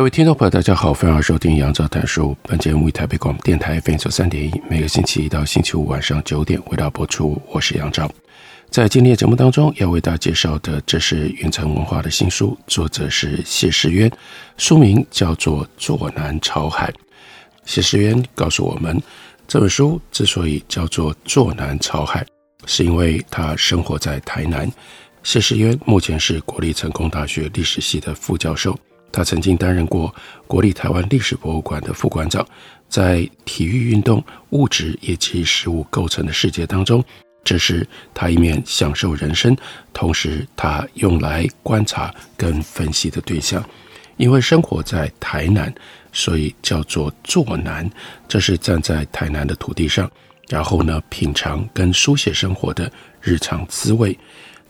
各位听众朋友，大家好，欢迎收听杨照谈书。本节目为台北广播电台 FM 三点一，每个星期一到星期五晚上九点为大家播出。我是杨照。在今天的节目当中，要为大家介绍的，这是云城文化的新书，作者是谢世渊，书名叫做《坐南朝海》。谢世渊告诉我们，这本书之所以叫做《坐南朝海》，是因为他生活在台南。谢世渊目前是国立成功大学历史系的副教授。他曾经担任过国立台湾历史博物馆的副馆长，在体育运动、物质以及食物构成的世界当中，这是他一面享受人生，同时他用来观察跟分析的对象。因为生活在台南，所以叫做坐南，这是站在台南的土地上，然后呢，品尝跟书写生活的日常滋味。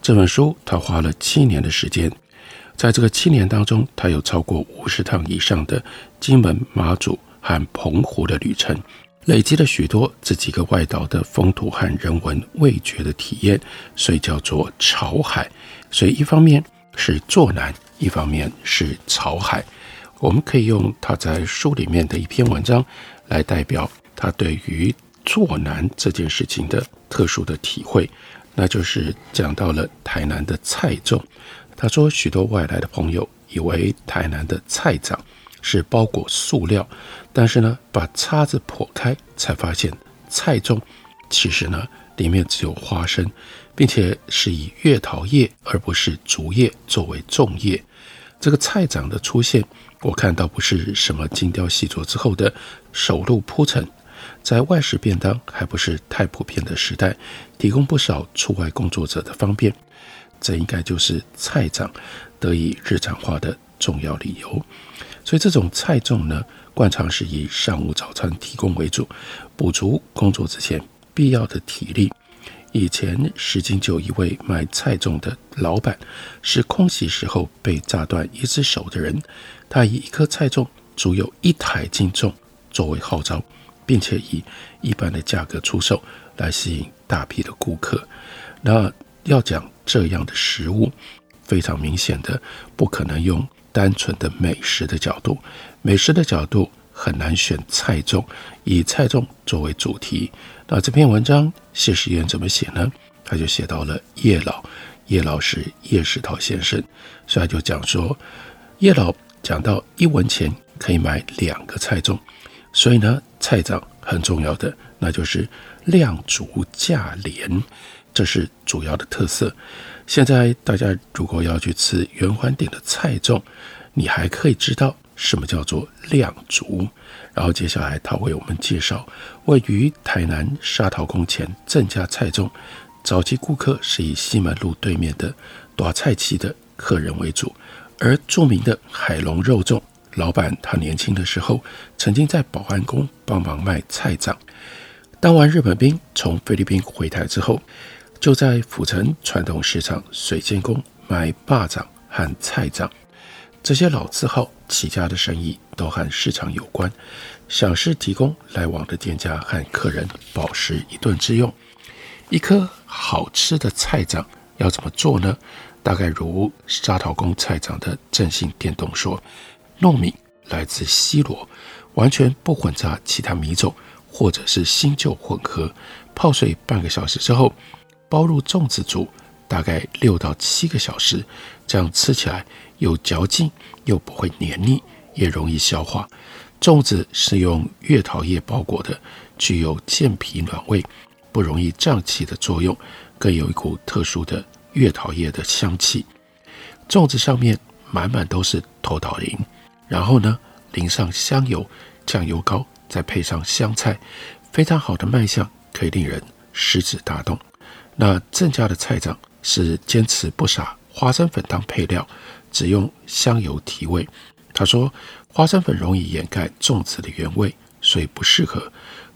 这本书他花了七年的时间。在这个七年当中，他有超过五十趟以上的金门、马祖和澎湖的旅程，累积了许多这几个外岛的风土和人文味觉的体验，所以叫做潮海。所以一方面是坐南，一方面是潮海。我们可以用他在书里面的一篇文章来代表他对于坐南这件事情的特殊的体会，那就是讲到了台南的菜种。他说，许多外来的朋友以为台南的菜粽是包裹塑料，但是呢，把叉子剖开才发现，菜中其实呢里面只有花生，并且是以月桃叶而不是竹叶作为粽叶。这个菜粽的出现，我看到不是什么精雕细琢之后的首路铺陈，在外食便当还不是太普遍的时代，提供不少出外工作者的方便。这应该就是菜粽得以日常化的重要理由。所以这种菜种呢，惯常是以上午早餐提供为主，补足工作之前必要的体力。以前石井就一位卖菜种的老板，是空袭时候被炸断一只手的人，他以一颗菜种足有一台斤重作为号召，并且以一般的价格出售，来吸引大批的顾客。那要讲这样的食物，非常明显的不可能用单纯的美食的角度，美食的角度很难选菜种，以菜种作为主题。那这篇文章谢世渊怎么写呢？他就写到了叶老，叶老是叶石涛先生，所以他就讲说，叶老讲到一文钱可以买两个菜种，所以呢，菜长很重要的，那就是量足价廉。这是主要的特色。现在大家如果要去吃圆环顶的菜粽，你还可以知道什么叫做量足。然后接下来他为我们介绍位于台南沙桃宫前郑家菜粽。早期顾客是以西门路对面的大菜旗的客人为主，而著名的海龙肉粽老板他年轻的时候曾经在保安宫帮忙卖菜粽。当完日本兵从菲律宾回台之后，就在府城传统市场水仙宫卖霸掌和菜掌，这些老字号起家的生意都和市场有关，想是提供来往的店家和客人饱食一顿之用。一颗好吃的菜掌要怎么做呢？大概如沙桃宫菜掌的正信店东说：糯米来自西螺，完全不混杂其他米种或者是新旧混合，泡水半个小时之后。包入粽子煮，大概六到七个小时，这样吃起来有嚼劲，又不会黏腻，也容易消化。粽子是用月桃叶包裹的，具有健脾暖胃、不容易胀气的作用，更有一股特殊的月桃叶的香气。粽子上面满满都是头岛鳞，然后呢，淋上香油、酱油膏，再配上香菜，非常好的卖相，可以令人食指大动。那郑家的菜长是坚持不撒花生粉当配料，只用香油提味。他说，花生粉容易掩盖粽子的原味，所以不适合。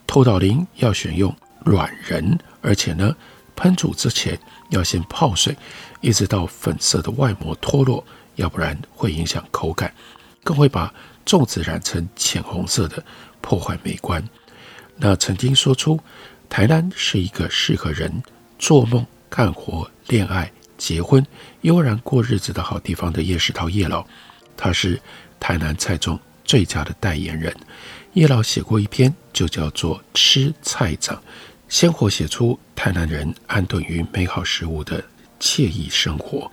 透岛铃要选用软仁，而且呢，烹煮之前要先泡水，一直到粉色的外膜脱落，要不然会影响口感，更会把粽子染成浅红色的，破坏美观。那曾经说出台南是一个适合人做梦、干活、恋爱、结婚、悠然过日子的好地方的叶世涛叶老，他是台南菜中最佳的代言人。叶老写过一篇，就叫做《吃菜长》，鲜活写出台南人安顿于美好食物的惬意生活。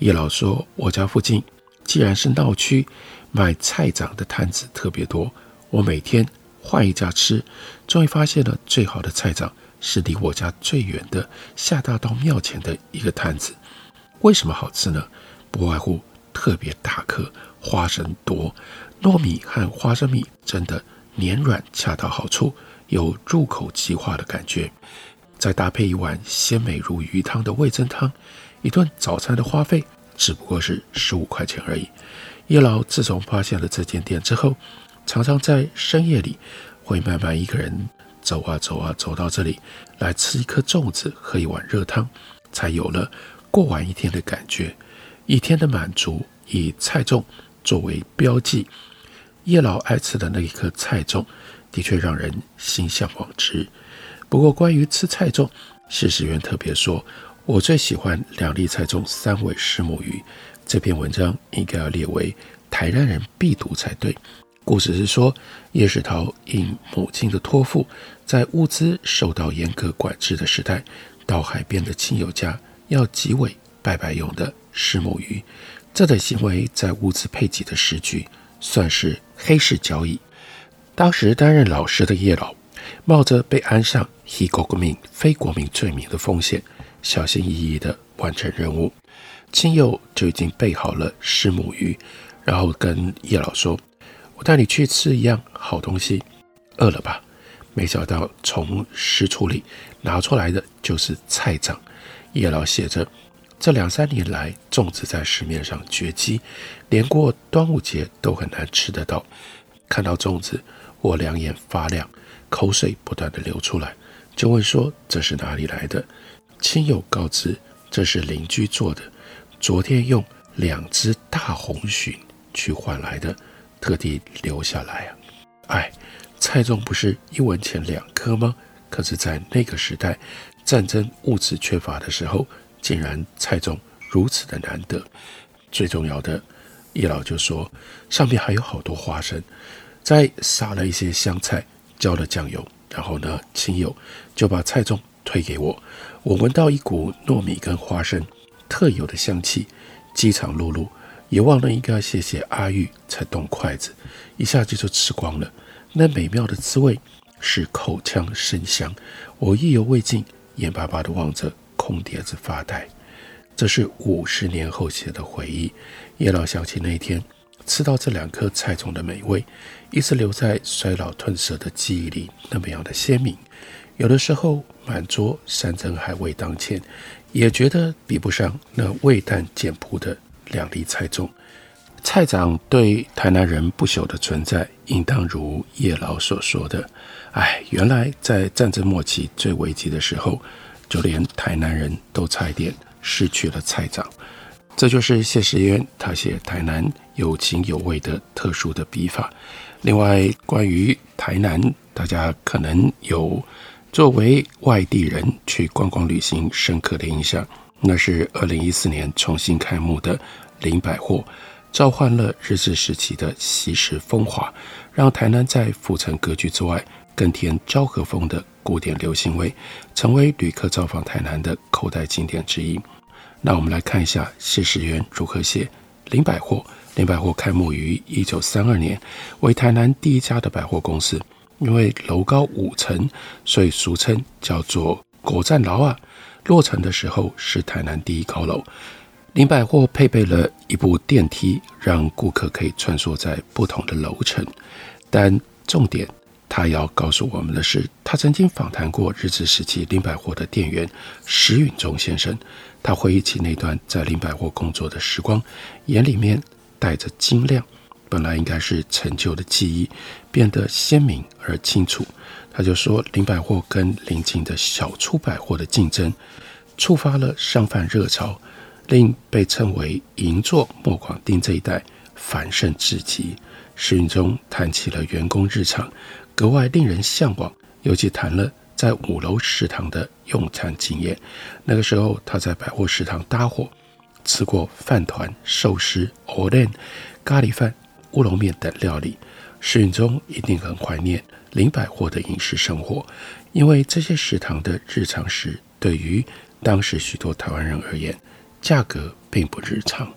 叶老说：“我家附近既然是闹区，卖菜长的摊子特别多，我每天换一家吃，终于发现了最好的菜长是离我家最远的下大道庙前的一个摊子。为什么好吃呢？不外乎特别大颗，花生多，糯米和花生米真的。”黏软恰到好处，有入口即化的感觉，再搭配一碗鲜美如鱼汤的味噌汤，一顿早餐的花费只不过是十五块钱而已。叶老自从发现了这间店之后，常常在深夜里会慢慢一个人走啊走啊走到这里来吃一颗粽子，喝一碗热汤，才有了过完一天的感觉，一天的满足，以菜粽作为标记。叶老爱吃的那一颗菜粽，的确让人心向往之。不过，关于吃菜粽，谢时渊特别说：“我最喜欢两粒菜粽，三尾石母鱼。”这篇文章应该要列为台南人必读才对。故事是说，叶世涛应母亲的托付，在物资受到严格管制的时代，到海边的亲友家要几尾拜拜用的虱目鱼。这等行为在物资配给的时局，算是黑市交易。当时担任老师的叶老，冒着被安上黑国民非国民罪名的风险，小心翼翼地完成任务。亲友就已经备好了虱目鱼，然后跟叶老说：“带你去吃一样好东西，饿了吧？”没想到从食橱里拿出来的就是菜长。叶老写着。这两三年来，粽子在市面上绝迹，连过端午节都很难吃得到。看到粽子，我两眼发亮，口水不断地流出来，就问说：“这是哪里来的？”亲友告知：“这是邻居做的，昨天用两只大红鲟去换来的，特地留下来啊！”哎，菜粽不是一文钱两颗吗？可是，在那个时代，战争物资缺乏的时候。竟然菜粽如此的难得，最重要的，叶老就说上面还有好多花生，再撒了一些香菜，浇了酱油，然后呢，亲友就把菜粽推给我，我闻到一股糯米跟花生特有的香气，饥肠辘辘，也忘了应该要谢谢阿玉才动筷子，一下子就吃光了，那美妙的滋味是口腔生香，我意犹未尽，眼巴巴地望着。空碟子发呆，这是五十年后写的回忆。叶老想起那天吃到这两颗菜中的美味，一直留在衰老褪色的记忆里，那么样的鲜明。有的时候满桌山珍海味当前，也觉得比不上那味淡简朴的两粒菜粽。菜长对台南人不朽的存在，应当如叶老所说的：哎，原来在战争末期最危急的时候。就连台南人都差一点失去了菜长，这就是谢时渊他写台南有情有味的特殊的笔法。另外，关于台南，大家可能有作为外地人去观光旅行深刻的印象，那是二零一四年重新开幕的林百货，召唤了日治时期的西式风华，让台南在府城格局之外更添昭和风的。古典流行味，成为旅客造访台南的口袋景点之一。那我们来看一下谢时渊如何写林百货。林百货开幕于一九三二年，为台南第一家的百货公司。因为楼高五层，所以俗称叫做“果赞楼”啊。落成的时候是台南第一高楼。林百货配备了一部电梯，让顾客可以穿梭在不同的楼层。但重点。他要告诉我们的是，他曾经访谈过日治时期林百货的店员石允中先生。他回忆起那段在林百货工作的时光，眼里面带着晶亮，本来应该是陈旧的记忆，变得鲜明而清楚。他就说，林百货跟邻近的小出百货的竞争，触发了商贩热潮，令被称为银座莫广丁这一带繁盛至极。石允中谈起了员工日常，格外令人向往，尤其谈了。在五楼食堂的用餐经验，那个时候他在百货食堂搭伙，吃过饭团、寿司、藕莲、咖喱饭、乌龙面等料理。石允中一定很怀念林百货的饮食生活，因为这些食堂的日常食对于当时许多台湾人而言，价格并不日常。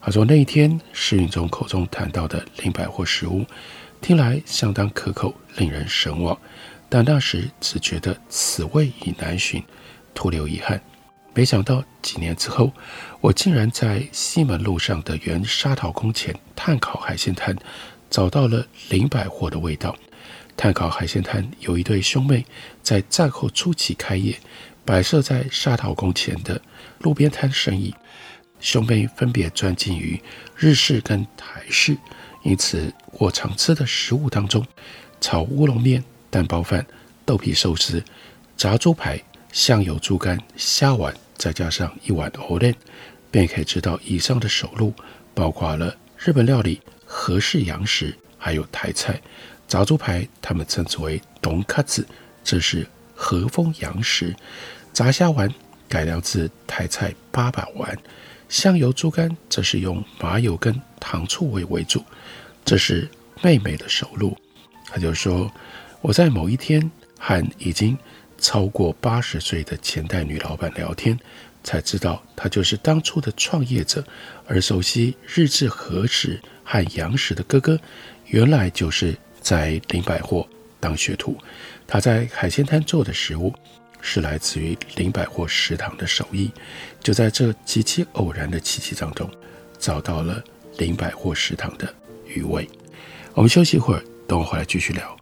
他说那一天石允中口中谈到的林百货食物，听来相当可口，令人神往。但那时只觉得此味已难寻，徒留遗憾。没想到几年之后，我竟然在西门路上的原沙陶公前炭烤海鲜摊，找到了林百货的味道。炭烤海鲜摊有一对兄妹在战后初期开业，摆设在沙陶公前的路边摊生意。兄妹分别专精于日式跟台式，因此我常吃的食物当中，炒乌龙面。蛋包饭、豆皮寿司、炸猪排、香油猪肝、虾丸，再加上一碗藕莲，便可以知道以上的首路包括了日本料理、和式洋食，还有台菜。炸猪排他们称之为东卡子，这是和风洋食；炸虾丸改良自台菜八宝丸；香油猪肝则是用麻油跟糖醋味为主，这是妹妹的首路。他就说。我在某一天和已经超过八十岁的前代女老板聊天，才知道她就是当初的创业者，而熟悉日志和食和洋食的哥哥，原来就是在林百货当学徒。他在海鲜摊做的食物是来自于林百货食堂的手艺。就在这极其偶然的契机当中，找到了林百货食堂的余味。我们休息一会儿，等我回来继续聊。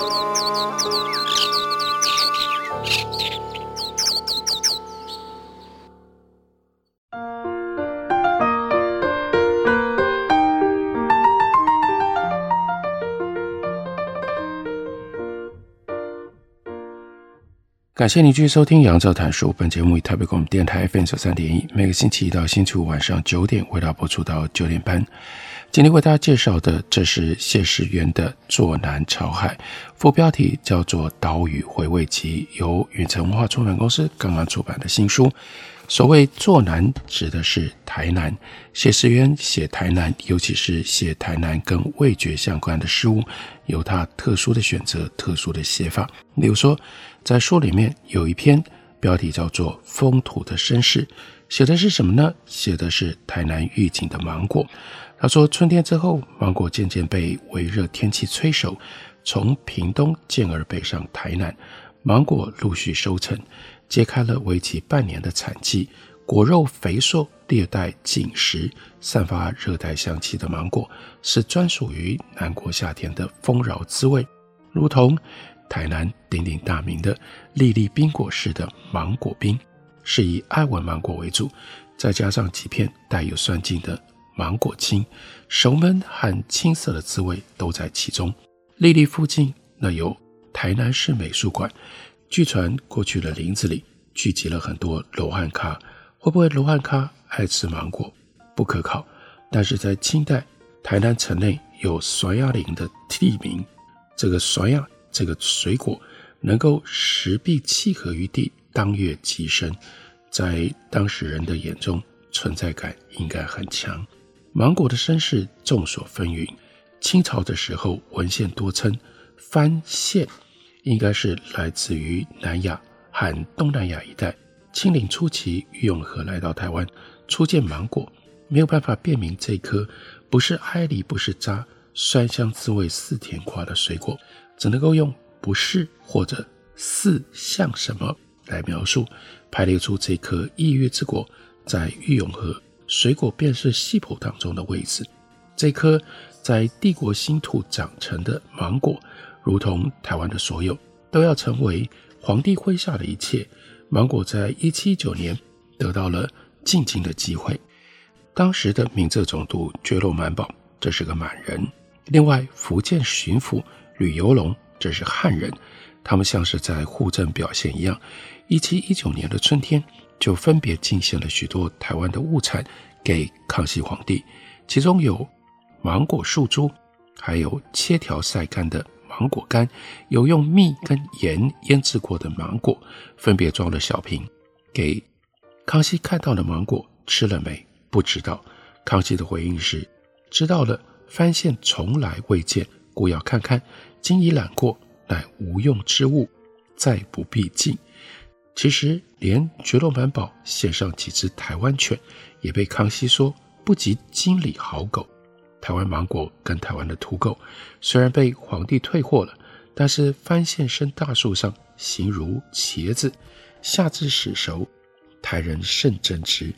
感谢您继续收听《杨照谈书》。本节目以台北广播电台 FM 三点一，每个星期一到星期五晚上九点为大家播出到九点半。今天为大家介绍的，这是谢世元的《坐南朝海》，副标题叫做《岛屿回味集》，由远程文化出版公司刚刚出版的新书。所谓“作南”，指的是台南。谢石渊写台南，尤其是写台南跟味觉相关的事物，有他特殊的选择、特殊的写法。例如说，在书里面有一篇标题叫做《风土的绅士》，写的是什么呢？写的是台南玉井的芒果。他说，春天之后，芒果渐渐被微热天气催熟，从屏东渐而北上台南，芒果陆续收成。揭开了为期半年的产季，果肉肥硕、略带紧实、散发热带香气的芒果，是专属于南国夏天的丰饶滋味，如同台南鼎鼎大名的粒粒冰果式的芒果冰，是以爱文芒果为主，再加上几片带有酸劲的芒果青，熟闷和青涩的滋味都在其中。粒粒附近那有台南市美术馆，据传过去的林子里聚集了很多罗汉咖，会不会罗汉咖爱吃芒果？不可考。但是在清代，台南城内有甩鸭林的地名，这个甩鸭这个水果能够石壁契合于地，当月即生，在当时人的眼中存在感应该很强。芒果的身世众说纷纭，清朝的时候文献多称番线，应该是来自于南亚和东南亚一带。清领初期，俞永河来到台湾，初见芒果，没有办法辨明这颗不是挨梨，不是渣，酸香滋味似甜瓜的水果，只能够用不是或者似像什么来描述，排列出这颗异域之果在玉永河水果辨识系谱当中的位置。这颗在帝国新土长成的芒果，如同台湾的所有，都要成为皇帝麾下的一切。芒果在一七一九年得到了进京的机会。当时的闽浙总督觉罗满保，这是个满人；另外福建巡抚吕游龙，这是汉人。他们像是在户政表现一样，一七一九年的春天就分别进献了许多台湾的物产给康熙皇帝，其中有芒果树珠，还有切条晒干的。芒果干有用蜜跟盐腌制过的芒果，分别装了小瓶，给康熙看到了芒果吃了没？不知道。康熙的回应是：知道了，番县从来未见，故要看看。今已览过，乃无用之物，再不必进。其实连觉罗满宝献上几只台湾犬，也被康熙说不及京里好狗。台湾芒果跟台湾的土狗，虽然被皇帝退货了，但是番线生大树上，形如茄子，下至始熟，台人甚珍之。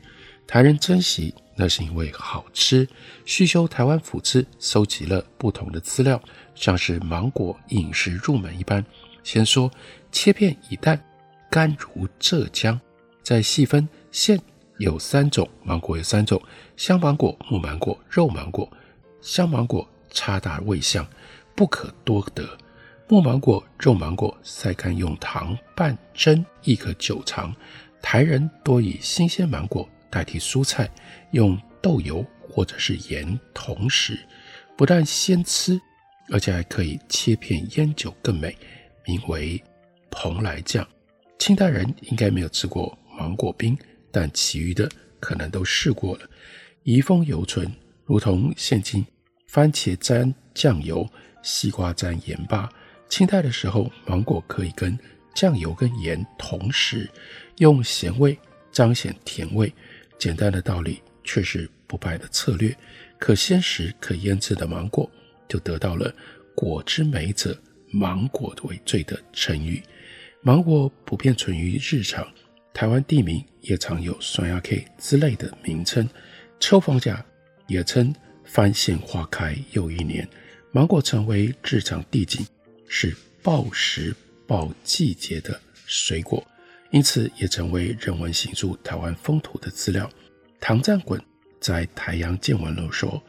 台人珍惜，那是因为好吃。续修台湾府志，搜集了不同的资料，像是芒果饮食入门一般。先说切片以淡，干如浙江。再细分线有三种，芒果有三种：香芒果、木芒果、肉芒果。香芒果差大味香，不可多得；木芒果、肉芒果晒干用糖拌蒸，亦可久藏。台人多以新鲜芒果代替蔬菜，用豆油或者是盐同食，不但鲜吃，而且还可以切片腌酒更美，名为蓬莱酱。清代人应该没有吃过芒果冰，但其余的可能都试过了，遗风犹存，如同现今。番茄沾酱油，西瓜沾盐巴。清代的时候，芒果可以跟酱油跟盐同食，用咸味彰显甜味。简单的道理，却是不败的策略。可鲜食可腌制的芒果，就得到了“果之美者，芒果”为最的称誉。芒果普遍存于日常，台湾地名也常有双鸭 K 之类的名称。秋逢甲也称。番线花开又一年，芒果成为日常地景，是报时报季节的水果，因此也成为人文形塑台湾风土的资料。唐占衮在《台阳见闻录》说：“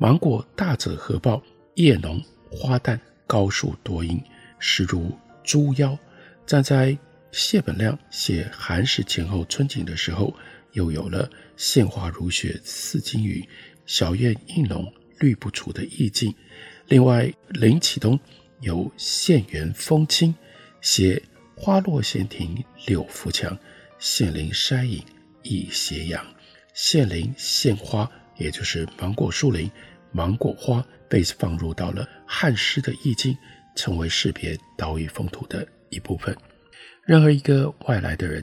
芒果大者合抱，叶浓花淡，高树多阴，实如猪腰。”站在谢本亮写寒食前后春景的时候，又有了“献花如雪似金鱼”。小院映浓绿不除的意境。另外，林启东有《县园风清》，写花落闲庭柳拂墙，县林山影亦斜阳。县林县花，也就是芒果树林，芒果花被放入到了汉诗的意境，成为识别岛屿风土的一部分。任何一个外来的人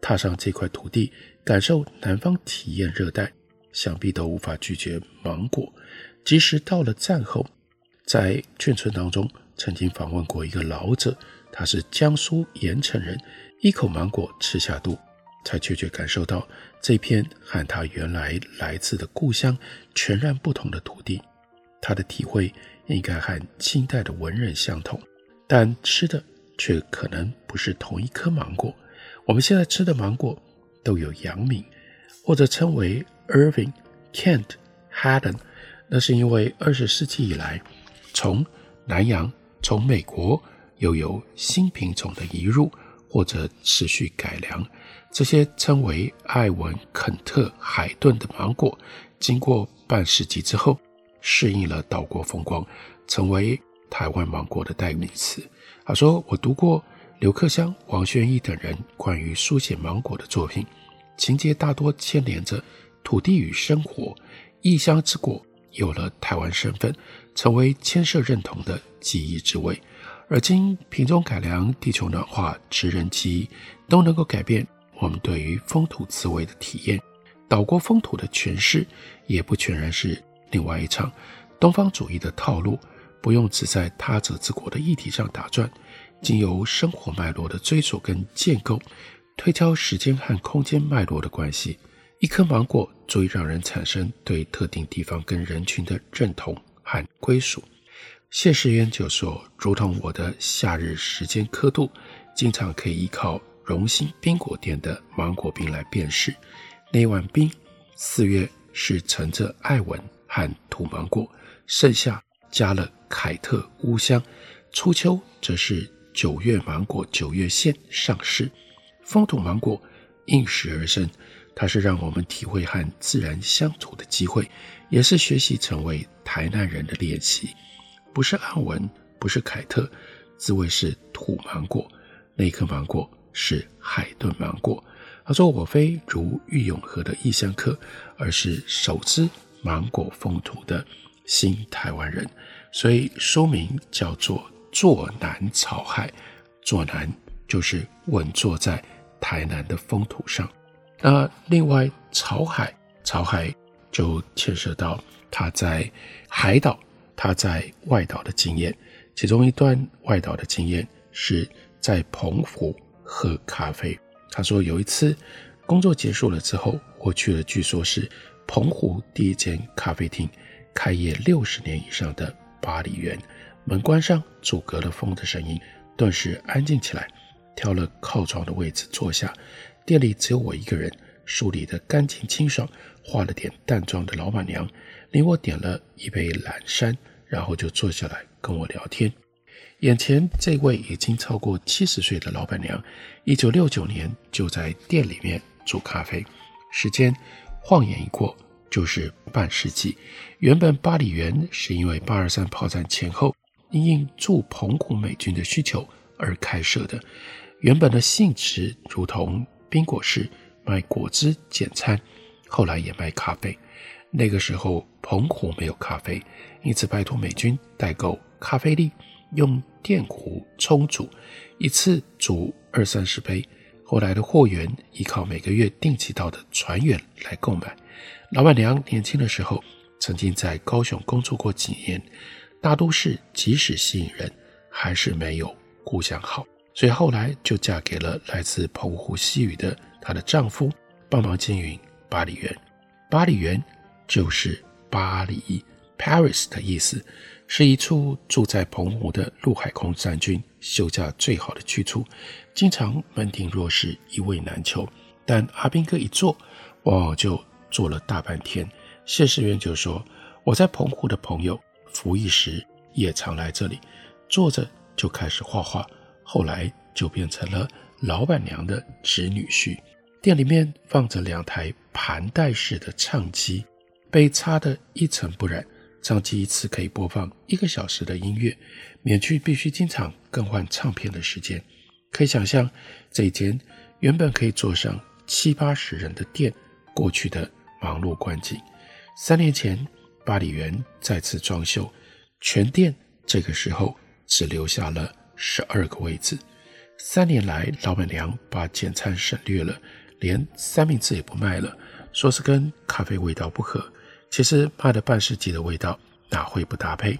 踏上这块土地，感受南方体验热带。想必都无法拒绝芒果。即使到了战后，在眷村当中，曾经访问过一个老者，他是江苏盐城人，一口芒果吃下肚，才确切感受到这片和他原来来自的故乡全然不同的土地。他的体会应该和清代的文人相同，但吃的却可能不是同一颗芒果。我们现在吃的芒果都有洋名，或者称为 Irving、Kent、Haddon，那是因为二十世纪以来，从南洋、从美国又有新品种的移入。或者持续改良，这些称为艾文、肯特、海顿的芒果，经过半世纪之后，适应了岛国风光，成为台湾芒果的代名词。他说：“我读过刘克湘、王宣一等人关于书写芒果的作品，情节大多牵连着土地与生活，异乡之果有了台湾身份，成为牵涉认同的记忆之味。”而今品种改良、地球暖化、职人记忆，都能够改变我们对于风土滋味的体验。岛国风土的诠释，也不全然是另外一场东方主义的套路，不用只在他者之国的议题上打转，经由生活脉络的追索跟建构，推敲时间和空间脉络的关系。一颗芒果足以让人产生对特定地方跟人群的认同和归属。谢世渊就说：“如同我的夏日时间刻度，经常可以依靠荣兴冰果店的芒果冰来辨识。那碗冰，四月是盛着艾文和土芒果，盛夏加了凯特乌香，初秋则是九月芒果九月县上市。风土芒果应时而生，它是让我们体会和自然相处的机会，也是学习成为台南人的练习。”不是阿文，不是凯特，滋味是土芒果。那颗芒果是海顿芒果。他说：“我非如玉永河的异乡客，而是手知芒果风土的新台湾人。”所以书名叫做《坐南草海》，坐南就是稳坐在台南的风土上。那另外草海，草海就牵涉到他在海岛。他在外岛的经验，其中一段外岛的经验是在澎湖喝咖啡。他说有一次工作结束了之后，我去了据说是澎湖第一间咖啡厅，开业六十年以上的八里园。门关上，阻隔了风的声音，顿时安静起来。挑了靠窗的位置坐下，店里只有我一个人，梳理得干净清爽，化了点淡妆的老板娘。领我点了一杯蓝山，然后就坐下来跟我聊天。眼前这位已经超过七十岁的老板娘，一九六九年就在店里面煮咖啡，时间晃眼一过就是半世纪。原本八里园是因为八二三炮战前后因应驻澎湖美军的需求而开设的，原本的性质如同冰果室，卖果汁简餐，后来也卖咖啡。那个时候，澎湖没有咖啡，因此拜托美军代购咖啡粒，用电壶冲煮，一次煮二三十杯。后来的货源依靠每个月定期到的船员来购买。老板娘年轻的时候曾经在高雄工作过几年，大都市即使吸引人，还是没有故乡好，所以后来就嫁给了来自澎湖西屿的她的丈夫，帮忙经营八里园。八里园。就是巴黎 （Paris） 的意思，是一处住在澎湖的陆海空三军休假最好的去处，经常门庭若市，一位难求。但阿兵哥一坐，我就坐了大半天。谢世元就说：“我在澎湖的朋友服役时也常来这里，坐着就开始画画，后来就变成了老板娘的侄女婿。店里面放着两台盘带式的唱机。”被擦得一尘不染，唱机一次可以播放一个小时的音乐，免去必须经常更换唱片的时间。可以想象，这间原本可以坐上七八十人的店，过去的忙碌光景。三年前，八里园再次装修，全店这个时候只留下了十二个位置。三年来，老板娘把简餐省略了，连三明治也不卖了，说是跟咖啡味道不合。其实卖了半世纪的味道哪会不搭配？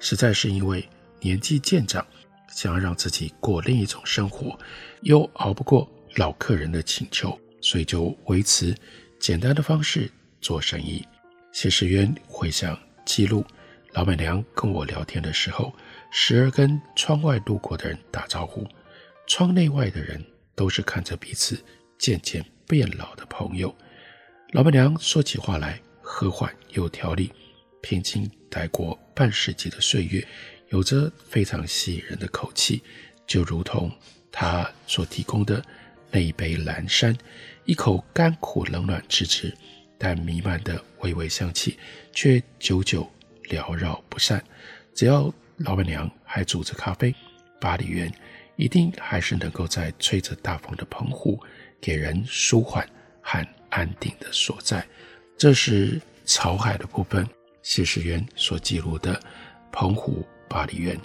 实在是因为年纪渐长，想要让自己过另一种生活，又熬不过老客人的请求，所以就维持简单的方式做生意。谢世渊回想记录，老板娘跟我聊天的时候，时而跟窗外路过的人打招呼，窗内外的人都是看着彼此渐渐变老的朋友。老板娘说起话来和缓有条理，平静待过半世纪的岁月，有着非常吸引人的口气，就如同她所提供的那一杯蓝山，一口甘苦冷暖自知，但弥漫的微微香气却久久缭绕不散。只要老板娘还煮着咖啡，八里园一定还是能够在吹着大风的澎湖，给人舒缓和安定的所在，这是草海的部分。谢世渊所记录的《澎湖八里园》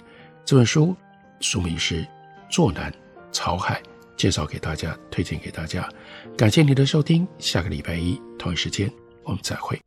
这本书，书名是《坐南草海》，介绍给大家，推荐给大家。感谢您的收听，下个礼拜一同一时间我们再会。